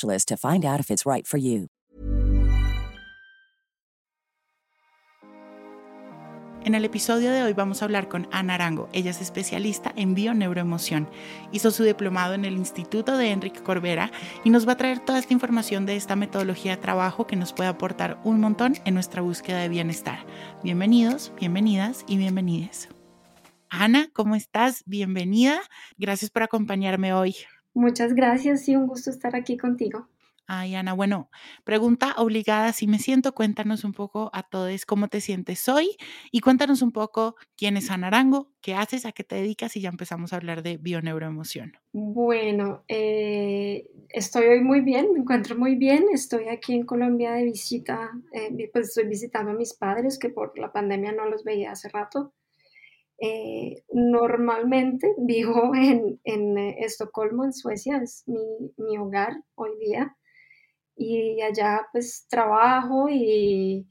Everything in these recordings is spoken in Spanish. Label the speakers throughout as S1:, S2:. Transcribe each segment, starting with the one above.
S1: to find out if it's right for you.
S2: En el episodio de hoy vamos a hablar con Ana Arango. Ella es especialista en bioneuroemoción. Hizo su diplomado en el Instituto de Enrique Corbera y nos va a traer toda esta información de esta metodología de trabajo que nos puede aportar un montón en nuestra búsqueda de bienestar. Bienvenidos, bienvenidas y bienvenides. Ana, ¿cómo estás? Bienvenida. Gracias por acompañarme hoy.
S3: Muchas gracias y un gusto estar aquí contigo.
S2: Ay, Ana, bueno, pregunta obligada, si me siento, cuéntanos un poco a todos cómo te sientes hoy y cuéntanos un poco quién es Ana Arango, qué haces, a qué te dedicas y ya empezamos a hablar de bioneuroemoción.
S3: Bueno, eh, estoy hoy muy bien, me encuentro muy bien, estoy aquí en Colombia de visita, eh, pues estoy visitando a mis padres que por la pandemia no los veía hace rato. Eh, normalmente vivo en, eh, Estocolmo, en Suecia, es mi, mi, hogar hoy día. Y allá pues trabajo y,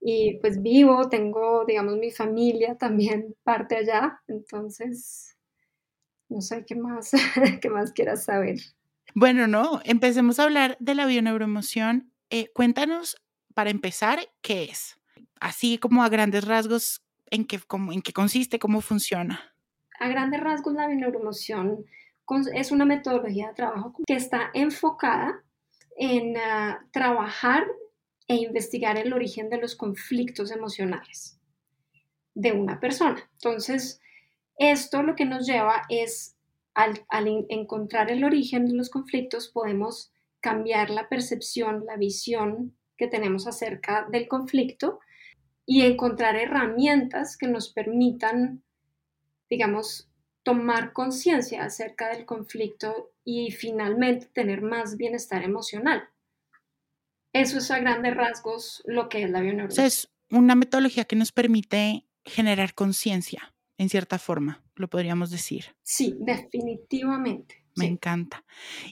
S3: y, pues vivo, tengo, digamos, mi familia también parte allá. Entonces, no sé qué más, qué más quieras saber.
S2: Bueno, no, empecemos a hablar de la bioneuroemoción. Eh, cuéntanos, para empezar, ¿qué es? Así como a grandes rasgos, en qué, cómo, en qué consiste, cómo funciona.
S3: A grandes rasgos, la bioneuroemoción es una metodología de trabajo que está enfocada en uh, trabajar e investigar el origen de los conflictos emocionales de una persona. Entonces, esto lo que nos lleva es, al, al encontrar el origen de los conflictos, podemos cambiar la percepción, la visión que tenemos acerca del conflicto y encontrar herramientas que nos permitan, digamos, tomar conciencia acerca del conflicto y finalmente tener más bienestar emocional. Eso es a grandes rasgos lo que es la bioneuroemoción.
S2: es una metodología que nos permite generar conciencia, en cierta forma, lo podríamos decir.
S3: Sí, definitivamente.
S2: Me
S3: sí.
S2: encanta.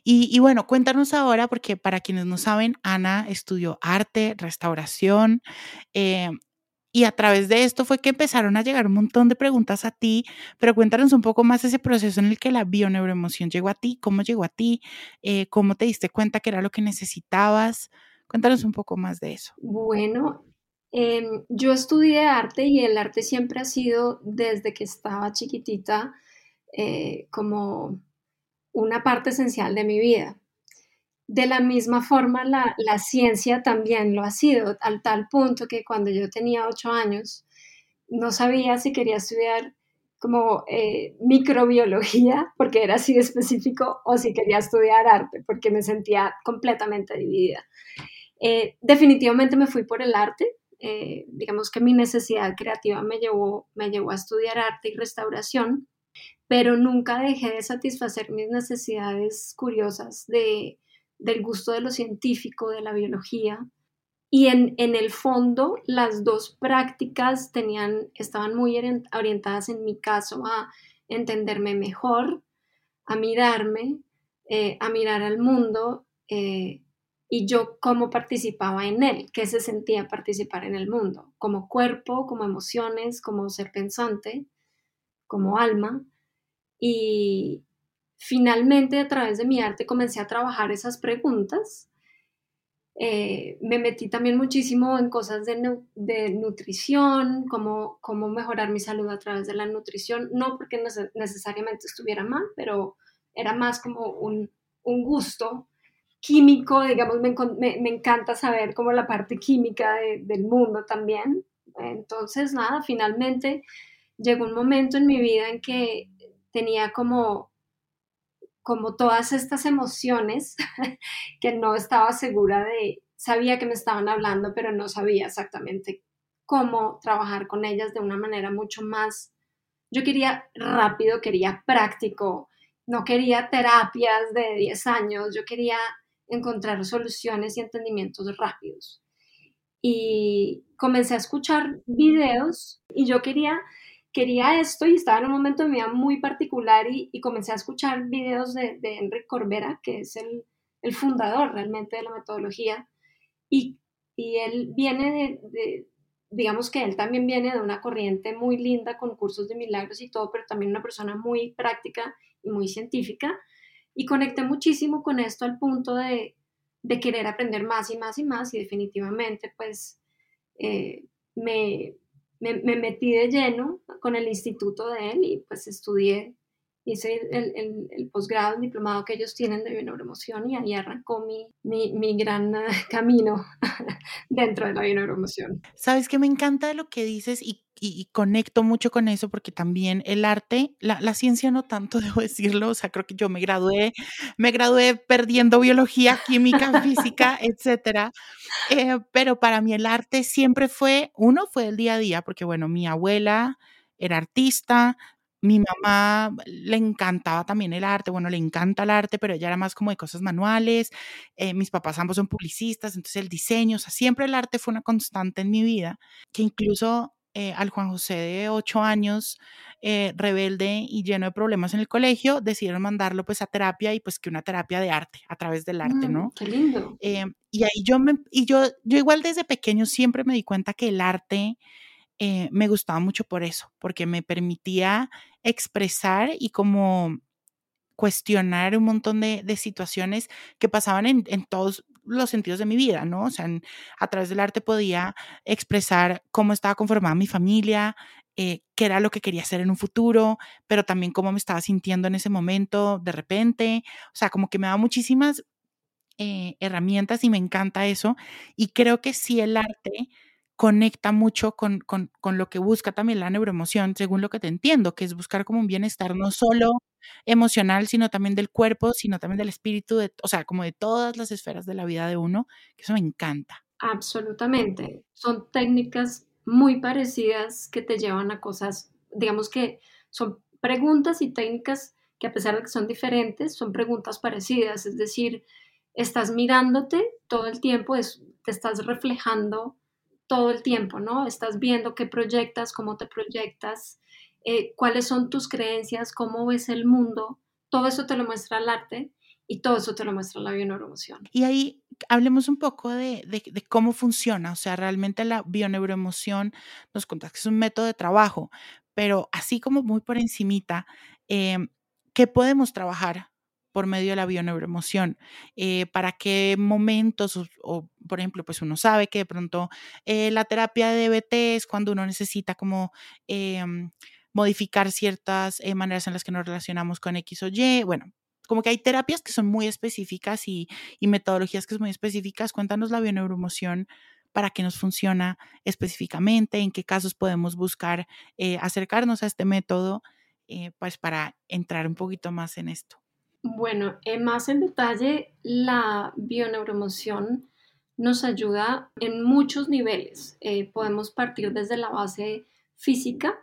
S2: Y, y, bueno, cuéntanos ahora, porque para quienes no saben, Ana estudió arte, restauración, eh, y a través de esto fue que empezaron a llegar un montón de preguntas a ti, pero cuéntanos un poco más ese proceso en el que la bioneuroemoción llegó a ti, cómo llegó a ti, eh, cómo te diste cuenta que era lo que necesitabas. Cuéntanos un poco más de eso.
S3: Bueno, eh, yo estudié arte y el arte siempre ha sido desde que estaba chiquitita eh, como una parte esencial de mi vida. De la misma forma, la, la, ciencia también lo ha sido, al tal punto que cuando yo tenía ocho años, no sabía si quería estudiar como eh, microbiología, porque era así de específico, o si quería estudiar arte, porque me sentía completamente dividida. Eh, definitivamente me fui por el arte, eh, digamos que mi necesidad creativa me llevó, me llevó a estudiar arte y restauración, pero nunca dejé de satisfacer mis necesidades curiosas de del gusto de lo científico, de la biología. Y en, en, el fondo, las dos prácticas tenían, estaban muy orientadas en mi caso a entenderme mejor, a mirarme, eh, a mirar al mundo eh, y yo cómo participaba en él, qué se sentía participar en el mundo, como cuerpo, como emociones, como ser pensante, como alma. Y, Finalmente, a través de mi arte comencé a trabajar esas preguntas. Eh, me metí también muchísimo en cosas de, de nutrición, cómo, cómo, mejorar mi salud a través de la nutrición, no porque necesariamente estuviera mal, pero era más como un, un gusto químico, digamos, me, encanta saber como la parte química del mundo también. Entonces, nada, finalmente llegó un momento en mi vida en que tenía como, como todas estas emociones que no estaba segura de, sabía que me estaban hablando, pero no sabía exactamente cómo trabajar con ellas de una manera mucho más, yo quería rápido, quería práctico, no quería terapias de 10 años, yo quería encontrar soluciones y entendimientos rápidos. Y comencé a escuchar videos y yo quería, quería esto y estaba en un momento de mi vida muy particular y, comencé a escuchar videos de, de Enrique Corbera, que es el, el, fundador realmente de la metodología. Y, y él viene de, digamos que él también viene de una corriente muy linda con cursos de milagros y todo, pero también una persona muy práctica y muy científica y conecté muchísimo con esto al punto de, querer aprender más y más y más y definitivamente pues eh, me, me, metí de lleno con el instituto de él y pues estudié, hice el, el, el posgrado, el diplomado que ellos tienen de bioneuroemoción y ahí arrancó mi, mi, mi gran camino dentro de la bioneuroemoción.
S2: Sabes que me encanta lo que dices y y, conecto mucho con eso porque también el arte, la, la, ciencia no tanto, debo decirlo, o sea, creo que yo me gradué, me gradué perdiendo biología, química, física, etcétera, eh, pero para mí el arte siempre fue, uno fue el día a día, porque bueno, mi abuela era artista, mi mamá le encantaba también el arte, bueno, le encanta el arte, pero ella era más como de cosas manuales. Eh, mis papás ambos son publicistas, entonces el diseño, o sea, siempre el arte fue una constante en mi vida, que incluso eh, al Juan José de ocho años, eh, rebelde y lleno de problemas en el colegio, decidieron mandarlo pues a terapia y pues que una terapia de arte, a través del arte,
S3: mm,
S2: ¿no?
S3: Qué lindo.
S2: Eh, y ahí yo me, y yo, yo igual desde pequeño siempre me di cuenta que el arte me gustaba mucho por eso, porque me permitía expresar y como cuestionar un montón de, situaciones que pasaban en, en, todos los sentidos de mi vida, ¿no? O sea, a través del arte podía expresar cómo estaba conformada mi familia, eh, qué era lo que quería hacer en un futuro, pero también cómo me estaba sintiendo en ese momento de repente. O sea, como que me da muchísimas eh, herramientas y me encanta eso. Y creo que sí el arte conecta mucho con, con, con, lo que busca también la neuroemoción, según lo que te entiendo, que es buscar como un bienestar no solo emocional, sino también del cuerpo, sino también del espíritu, de, o sea, como de todas las esferas de la vida de uno, que eso me encanta.
S3: Absolutamente. Son técnicas muy parecidas que te llevan a cosas, digamos que son preguntas y técnicas que a pesar de que son diferentes, son preguntas parecidas, es decir, estás mirándote todo el tiempo, te estás reflejando todo el tiempo, ¿no? Estás viendo qué proyectas, cómo te proyectas, eh, cuáles son tus creencias, cómo ves el mundo. Todo eso te lo muestra el arte y todo eso te lo muestra la bioneuroemoción.
S2: Y ahí hablemos un poco de, cómo funciona. O sea, realmente la bioneuroemoción nos cuenta que es un método de trabajo, pero así como muy por encimita, eh, ¿qué podemos trabajar por medio de la bioneuroemoción, eh, para qué momentos, o, por ejemplo, pues uno sabe que de pronto eh, la terapia de DBT es cuando uno necesita como em, modificar ciertas eh, maneras en las que nos relacionamos con X o Y, bueno, como que hay terapias que son muy específicas y, metodologías que son muy específicas. Cuéntanos la bioneuroemoción para qué nos funciona específicamente, en qué casos podemos buscar acercarnos a este método, pues para entrar un poquito más en esto.
S3: Bueno, más en detalle, la bioneuroemoción nos ayuda en muchos niveles. Eh, podemos partir desde la base física.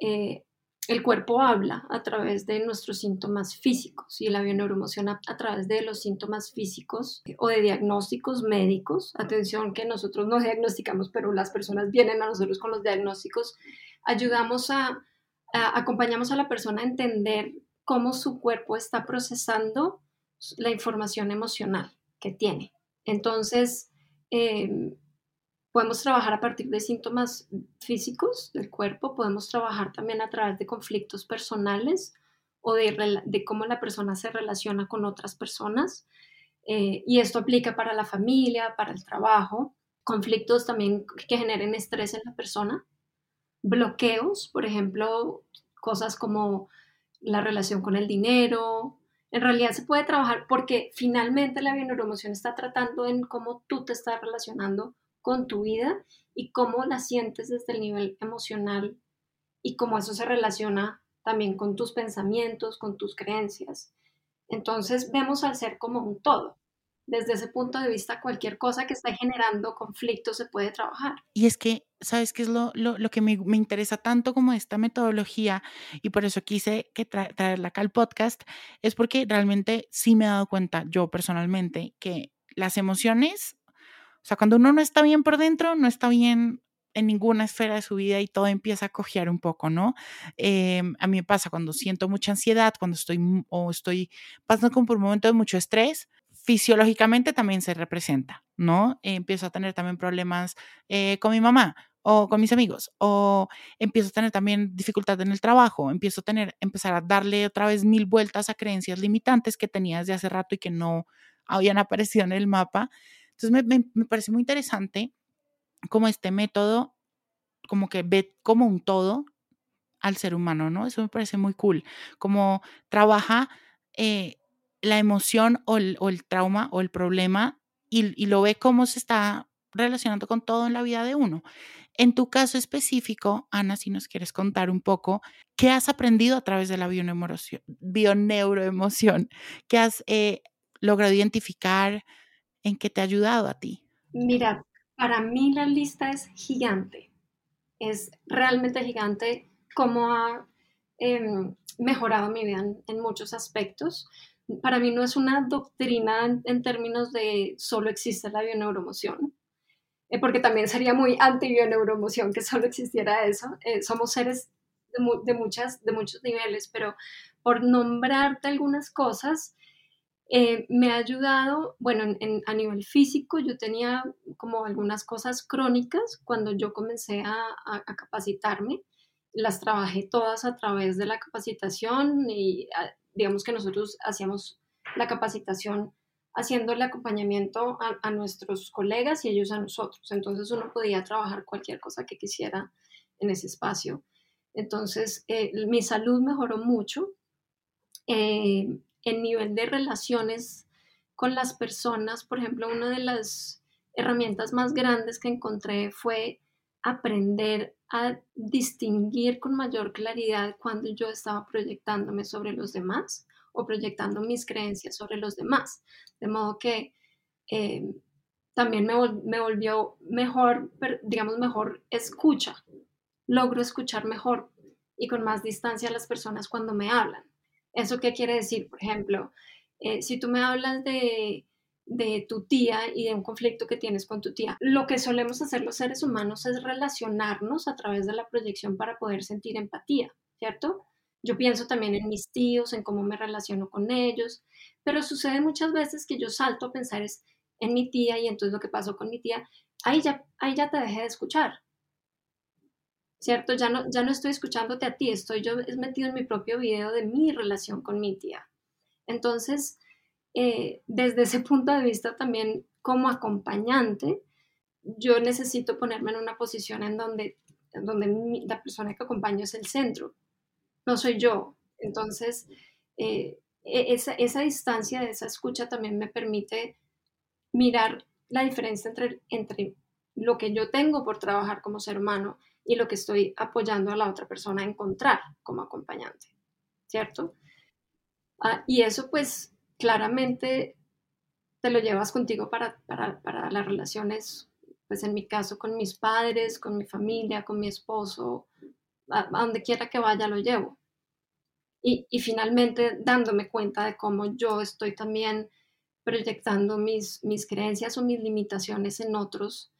S3: Eh, el cuerpo habla a través de nuestros síntomas físicos y la bioneuroemoción a, través de los síntomas físicos o de diagnósticos médicos. Atención que nosotros no diagnosticamos, pero las personas vienen a nosotros con los diagnósticos. Ayudamos a acompañamos a la persona a entender cómo su cuerpo está procesando la información emocional que tiene. Entonces, em, podemos trabajar a partir de síntomas físicos del cuerpo, podemos trabajar también a través de conflictos personales o de, cómo la persona se relaciona con otras personas. Eh, y esto aplica para la familia, para el trabajo, conflictos también que generen estrés en la persona, bloqueos, por ejemplo, cosas como la relación con el dinero, en realidad se puede trabajar porque finalmente la bioneuroemoción está tratando en cómo tú te estás relacionando con tu vida y cómo la sientes desde el nivel emocional y cómo eso se relaciona también con tus pensamientos, con tus creencias. Entonces vemos al ser como un todo. Desde ese punto de vista, cualquier cosa que esté generando conflicto se puede trabajar.
S2: Y es que, ¿sabes qué es lo, lo, que me, me, interesa tanto como esta metodología? Y por eso quise que traerla acá al podcast, es porque realmente sí me he dado cuenta, yo personalmente, que las emociones, o sea, cuando uno no está bien por dentro, no está bien en ninguna esfera de su vida y todo empieza a cojear un poco, ¿no? Eh, a mí me pasa cuando siento mucha ansiedad, cuando estoy o estoy pasando por un momento de mucho estrés, fisiológicamente también se representa, ¿no? empiezo a tener también problemas eh, con mi mamá o con mis amigos, o empiezo a tener también dificultad en el trabajo, empiezo a tener, empezar a darle otra vez mil vueltas a creencias limitantes que tenía desde hace rato y que no habían aparecido en el mapa. Entonces me, parece muy interesante como este método, como que ve como un todo al ser humano, ¿no? Eso me parece muy cool, como trabaja eh, la emoción o el, trauma o el problema y, lo ve cómo se está relacionando con todo en la vida de uno. En tu caso específico, Ana, si nos quieres contar un poco, ¿qué has aprendido a través de la bioneuroemoción? ¿Qué has eh, logrado identificar? ¿En qué te ha ayudado a ti?
S3: Mira, para mí la lista es gigante. Es realmente gigante cómo ha em, mejorado mi vida en, muchos aspectos. Para mí no es una doctrina en, términos de solo existe la bioneuromoción, eh, porque también sería muy anti-bioneuromoción que solo existiera eso. Eh, somos seres de, muchas, de muchos niveles, pero por nombrarte algunas cosas, eh, me ha ayudado, bueno, a nivel físico, yo tenía como algunas cosas crónicas cuando yo comencé a, capacitarme, las trabajé todas a través de la capacitación y digamos que nosotros hacíamos la capacitación haciendo el acompañamiento a, nuestros colegas y ellos a nosotros. Entonces uno podía trabajar cualquier cosa que quisiera en ese espacio. Entonces eh, mi salud mejoró mucho. Eh, en nivel de relaciones con las personas, por ejemplo, una de las herramientas más grandes que encontré fue aprender a distinguir con mayor claridad cuando yo estaba proyectándome sobre los demás o proyectando mis creencias sobre los demás. De modo que eh, también me, volvió mejor, digamos, mejor escucha. Logro escuchar mejor y con más distancia a las personas cuando me hablan. ¿Eso qué quiere decir? Por ejemplo, eh, si tú me hablas de, tu tía y de un conflicto que tienes con tu tía, lo que solemos hacer los seres humanos es relacionarnos a través de la proyección para poder sentir empatía, ¿cierto? Yo pienso también en mis tíos, en cómo me relaciono con ellos, pero sucede muchas veces que yo salto a pensar es en mi tía y entonces lo que pasó con mi tía, ahí ya, ahí ya te dejé de escuchar. ¿cierto? Ya no, ya no estoy escuchándote a ti, estoy yo metido en mi propio video de mi relación con mi tía. Entonces, eh, desde ese punto de vista también como acompañante, yo necesito ponerme en una posición en donde, donde la persona que acompaño es el centro, no soy yo. Entonces, eh, e, esa, esa distancia de esa escucha también me permite mirar la diferencia entre, entre lo que yo tengo por trabajar como ser humano y lo que estoy apoyando a la otra persona a encontrar como acompañante, ¿cierto? Ah, y eso pues claramente te lo llevas contigo para, para, las relaciones, pues en mi caso con mis padres, con mi familia, con mi esposo, a, donde quiera que vaya lo llevo. Y, y, finalmente dándome cuenta de cómo yo estoy también proyectando mis, mis creencias o mis limitaciones en otros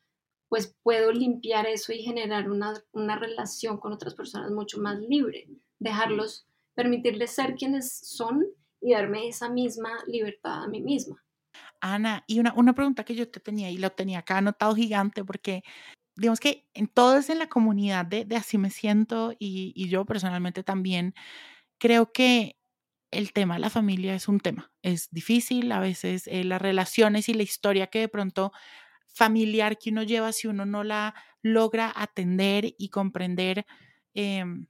S3: pues puedo limpiar eso y generar una, relación con otras personas mucho más libre, dejarlos, permitirles ser quienes son y darme esa misma libertad a mí misma.
S2: Ana, y una, una pregunta que yo te tenía y lo tenía acá anotado gigante porque digamos que en todos en la comunidad de, así me siento y, yo personalmente también creo que el tema de la familia es un tema, es difícil, a veces eh, las relaciones y la historia que de pronto familiar que uno lleva si uno no la logra atender y comprender, em,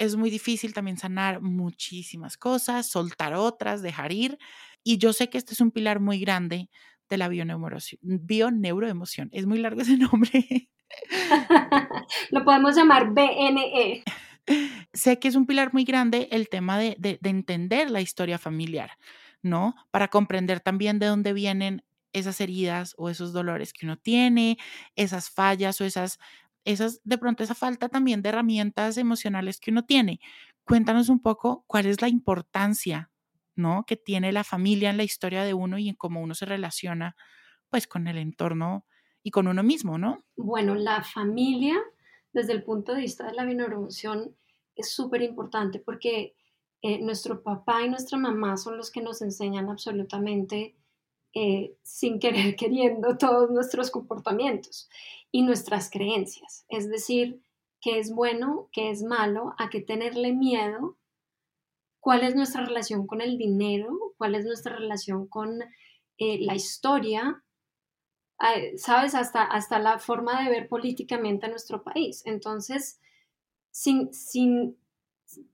S2: es muy difícil también sanar muchísimas cosas, soltar otras, dejar ir. Y yo sé que este es un pilar muy grande de la bioneuroemoción. Es muy largo ese nombre.
S3: Lo podemos llamar BNE.
S2: Sé que es un pilar muy grande el tema de, de, entender la historia familiar, ¿no? Para comprender también de dónde vienen esas heridas o esos dolores que uno tiene, esas fallas o esas, esas, de pronto esa falta también de herramientas emocionales que uno tiene. Cuéntanos un poco cuál es la importancia, ¿no? Que tiene la familia en la historia de uno y en cómo uno se relaciona, pues, con el entorno y con uno mismo, ¿no?
S3: Bueno, la familia, desde el punto de vista de la bioneuroemoción, es súper importante porque eh, nuestro papá y nuestra mamá son los que nos enseñan absolutamente eh, sin querer queriendo todos nuestros comportamientos y nuestras creencias. Es decir, qué es bueno, qué es malo, a qué tenerle miedo, cuál es nuestra relación con el dinero, cuál es nuestra relación con eh, la historia, sabes, hasta, hasta la forma de ver políticamente a nuestro país. Entonces, sin, sin,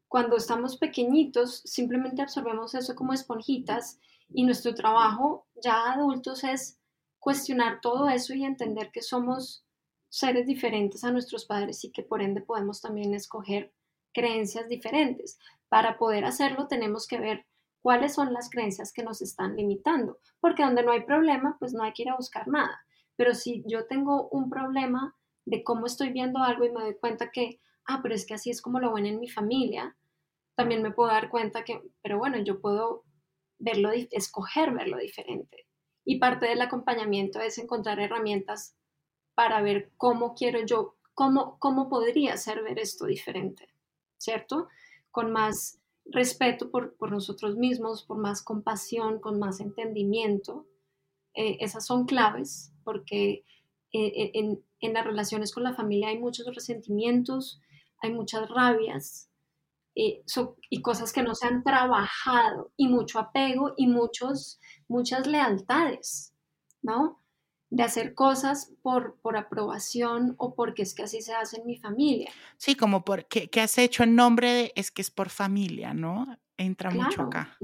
S3: cuando estamos pequeñitos, simplemente absorbemos eso como esponjitas y nuestro trabajo ya adultos es cuestionar todo eso y entender que somos seres diferentes a nuestros padres y que por ende podemos también escoger creencias diferentes. Para poder hacerlo tenemos que ver cuáles son las creencias que nos están limitando, porque donde no hay problema, pues no hay que ir a buscar nada. Pero si yo tengo un problema de cómo estoy viendo algo y me doy cuenta que, ah, pero es que así es como lo ven en mi familia, también me puedo dar cuenta que, pero bueno, yo puedo verlo, escoger verlo diferente. Y parte del acompañamiento es encontrar herramientas para ver cómo quiero yo, cómo, cómo podría ser ver esto diferente, ¿cierto? Con más respeto por, nosotros mismos, por más compasión, con más entendimiento. Eh, esas son claves porque eh, eh, en, en, las relaciones con la familia hay muchos resentimientos, hay muchas rabias, eh, y cosas que no se han trabajado y mucho apego y muchos, muchas lealtades, ¿no? De hacer cosas por, por aprobación o porque es que así se hace en mi familia.
S2: Sí, como porque ¿qué has hecho en nombre de es que es por familia, ¿no? Entra mucho acá.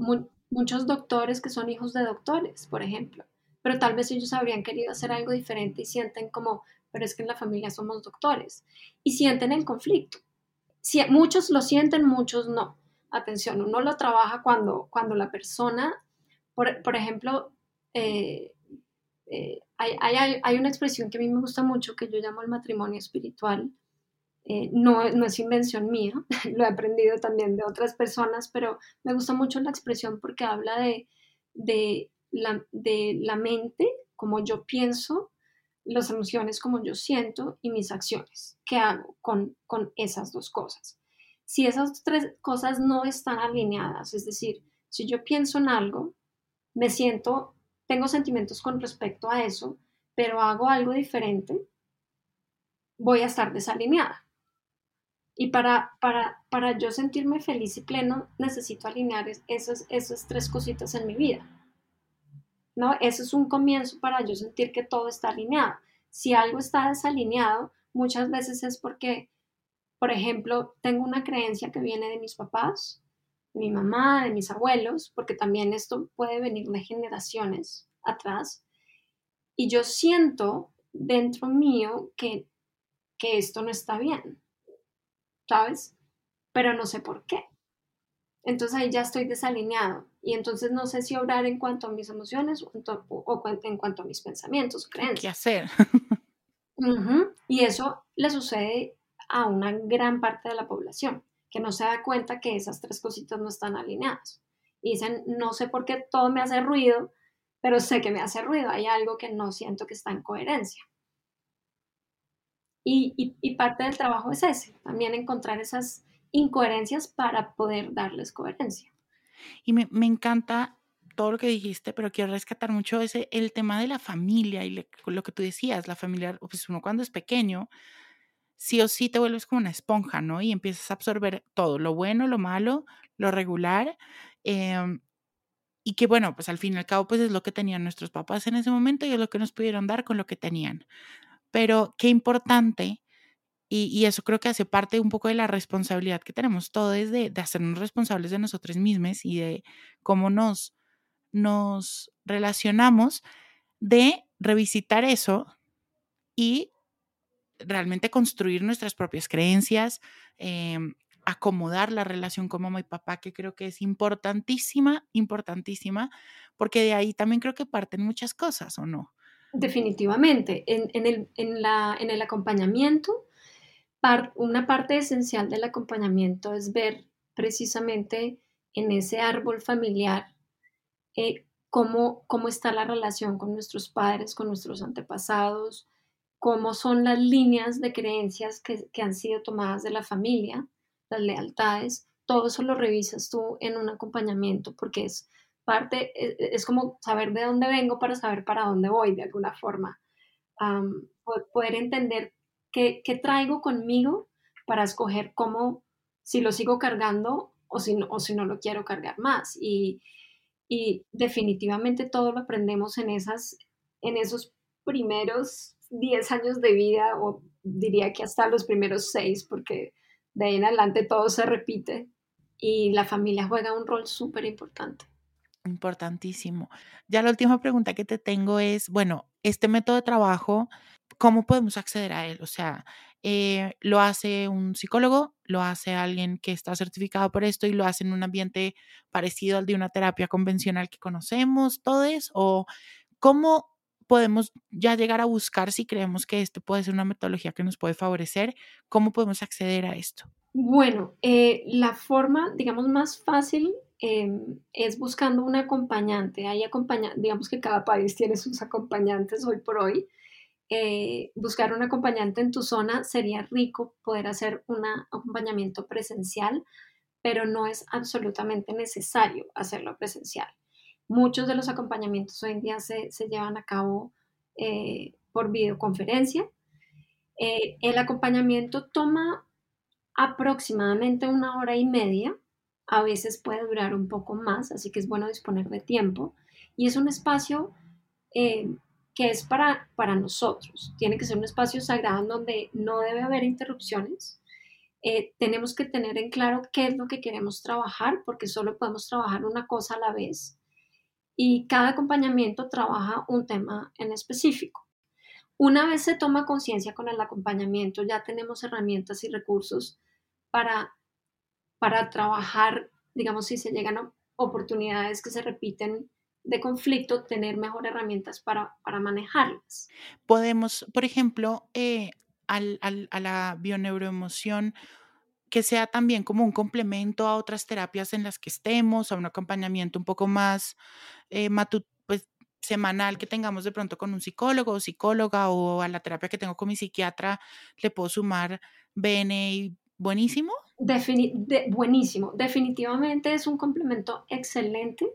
S3: muchos doctores que son hijos de doctores, por ejemplo, pero tal vez ellos habrían querido hacer algo diferente y sienten como, pero es que en la familia somos doctores y sienten el conflicto muchos lo sienten, muchos no. Atención, uno lo trabaja cuando, cuando la persona, por, ejemplo, eh, eh, hay, una expresión que a mí me gusta mucho que yo llamo el matrimonio espiritual. Eh, no, no, es invención mía, lo he aprendido también de otras personas, pero me gusta mucho la expresión porque habla de, de, la, de la mente, como yo pienso, las emociones como yo siento y mis acciones. ¿Qué hago con, con esas dos cosas? Si esas tres cosas no están alineadas, es decir, si yo pienso en algo, me siento, tengo sentimientos con respecto a eso, pero hago algo diferente, voy a estar desalineada. Y para, para, para yo sentirme feliz y pleno, necesito alinear esas, esas tres cositas en mi vida. ¿No? Eso es un comienzo para yo sentir que todo está alineado. Si algo está desalineado, muchas veces es porque, por ejemplo, tengo una creencia que viene de mis papás, de mi mamá, de mis abuelos, porque también esto puede venir de generaciones atrás, y yo siento dentro mío que, que esto no está bien, ¿sabes? Pero no sé por qué. Entonces ahí ya estoy desalineado y entonces no sé si obrar en cuanto a mis emociones o en, cuanto a mis pensamientos, creencias.
S2: ¿Qué hacer?
S3: Y eso le sucede a una gran parte de la población, que no se da cuenta que esas tres cositas no están alineadas. Y dicen, no sé por qué todo me hace ruido, pero sé que me hace ruido, hay algo que no siento que está en coherencia. Y, y parte del trabajo es ese, también encontrar esas incoherencias para poder darles coherencia.
S2: Y me, me encanta todo lo que dijiste, pero quiero rescatar mucho ese, el tema de la familia y lo que tú decías, la familia, pues uno cuando es pequeño, sí o sí te vuelves como una esponja, ¿no? Y empiezas a absorber todo, lo bueno, lo malo, lo regular. Em, y que bueno, pues al fin y al cabo, pues es lo que tenían nuestros papás en ese momento y es lo que nos pudieron dar con lo que tenían. Pero qué importante Y, eso creo que hace parte un poco de la responsabilidad que tenemos todos de, de hacernos responsables de nosotros mismos y de cómo nos, nos relacionamos, de revisitar eso y realmente construir nuestras propias creencias, em, acomodar la relación con mamá y papá, que creo que es importantísima, importantísima, porque de ahí también creo que parten muchas cosas, ¿o no?
S3: Definitivamente. En, el, en, la, en el, acompañamiento, una parte esencial del acompañamiento es ver precisamente en ese árbol familiar eh, cómo, cómo está la relación con nuestros padres, con nuestros antepasados, cómo son las líneas de creencias que, que han sido tomadas de la familia, las lealtades, todo eso lo revisas tú en un acompañamiento porque es parte, e, e, es, como saber de dónde vengo para saber para dónde voy de alguna forma. poder entender qué, traigo conmigo para escoger cómo, si lo sigo cargando o si no, o si no lo quiero cargar más. Y, y definitivamente todo lo aprendemos en, esas, en esos primeros 10 años de vida, o diría que hasta los primeros 6, porque de ahí en adelante todo se repite y la familia juega un rol súper importante.
S2: Importantísimo. Ya la última pregunta que te tengo es, bueno, este método de trabajo, ¿cómo podemos acceder a él? O sea, eh, lo hace un psicólogo, lo hace alguien que está certificado por esto y lo hace en un ambiente parecido al de una terapia convencional que conocemos, todo eso, o cómo podemos ya llegar a buscar si creemos que esto puede ser una metodología que nos puede favorecer, cómo podemos acceder a esto.
S3: Bueno, eh, la forma, digamos, más fácil em, es buscando un acompañante. Hay acompañantes, digamos que cada país tiene sus acompañantes hoy por hoy. Eh, buscar un acompañante en tu zona sería rico poder hacer un acompañamiento presencial, pero no es absolutamente necesario hacerlo presencial. Muchos de los acompañamientos hoy en día se, llevan a cabo eh, por videoconferencia. el acompañamiento toma aproximadamente una hora y media. A veces puede durar un poco más, así que es bueno disponer de tiempo. Y es un espacio eh, que es para, para nosotros. Tiene que ser un espacio sagrado donde no debe haber interrupciones. Eh, tenemos que tener en claro qué es lo que queremos trabajar, porque solo podemos trabajar una cosa a la vez. Y cada acompañamiento trabaja un tema en específico. Una vez se toma conciencia con el acompañamiento, ya tenemos herramientas y recursos para, para trabajar, digamos, si se llegan oportunidades que se repiten de conflicto, tener mejor herramientas para, para manejarlas.
S2: Podemos, por ejemplo, eh, a la bioneuroemoción, que sea también como un complemento a otras terapias en las que estemos, a un acompañamiento un poco más eh, pues, semanal que tengamos de pronto con un psicólogo o psicóloga o a la terapia que tengo con mi psiquiatra, le puedo sumar BNI buenísimo.
S3: buenísimo. Definitivamente es un complemento excelente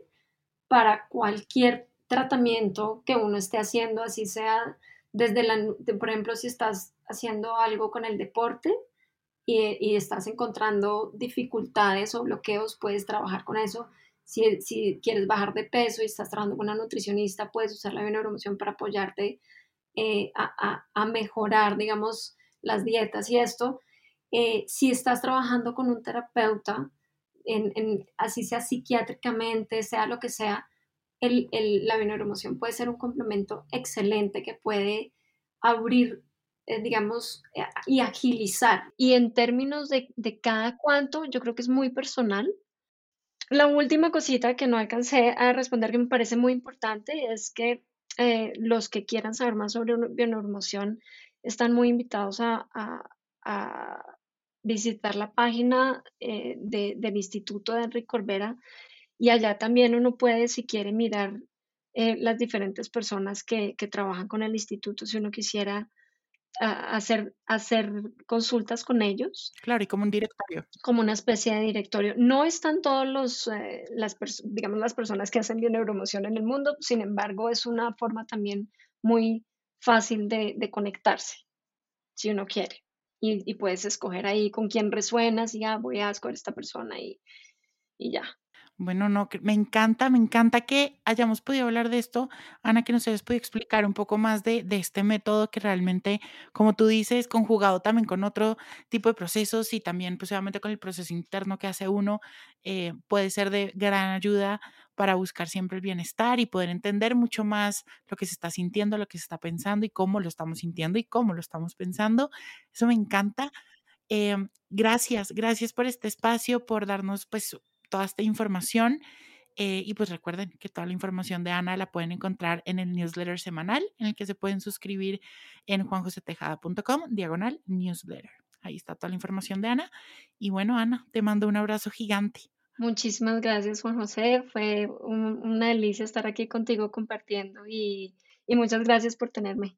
S3: para cualquier tratamiento que uno esté haciendo, así sea desde la, por ejemplo, si estás haciendo algo con el deporte y, estás encontrando dificultades o bloqueos, puedes trabajar con eso si, quieres bajar de peso y estás trabajando con una nutricionista, puedes usar la bioneuromoción para apoyarte eh, a, mejorar, digamos, las dietas y esto. Eh, si estás trabajando con un terapeuta, en, así sea psiquiátricamente, sea lo que sea, el, la bioneuromoción puede ser un complemento excelente que puede abrir, eh, digamos, y agilizar. Y en términos de, de cada cuánto, yo creo que es muy personal la última cosita que no alcancé a responder que me parece muy importante es que eh, los que quieran saber más sobre bionormación están muy invitados a, visitar la página eh, del Instituto de Enrique Corbera y allá también uno puede, si quiere, mirar eh, las diferentes personas que, que, trabajan con el instituto, si uno quisiera hacer, hacer consultas con ellos.
S2: Claro, y como un directorio.
S3: Como una especie de directorio. No están todos los, eh, las, digamos, las personas que hacen bioneuromoción en el mundo, sin embargo, es una forma también muy fácil de, de conectarse, si uno quiere. Y, puedes escoger ahí con quién resuenas y ya voy a escoger esta persona y, y ya.
S2: Bueno, no, me encanta, me encanta que hayamos podido hablar de esto. Ana, que nos hayas podido explicar un poco más de, de, este método que realmente, como tú dices, conjugado también con otro tipo de procesos y también, pues obviamente con el proceso interno que hace uno, eh, puede ser de gran ayuda para buscar siempre el bienestar y poder entender mucho más lo que se está sintiendo, lo que se está pensando y cómo lo estamos sintiendo y cómo lo estamos pensando. Eso me encanta. Eh, gracias, gracias por este espacio, por darnos pues toda esta información. Eh, y pues recuerden que toda la información de Ana la pueden encontrar en el newsletter semanal, en el que se pueden suscribir en juanjosetejada.com, diagonal newsletter. Ahí está toda la información de Ana. Y bueno, Ana, te mando un abrazo gigante.
S3: Muchísimas gracias, Juan José. Fue una delicia estar aquí contigo compartiendo y, y muchas gracias por tenerme.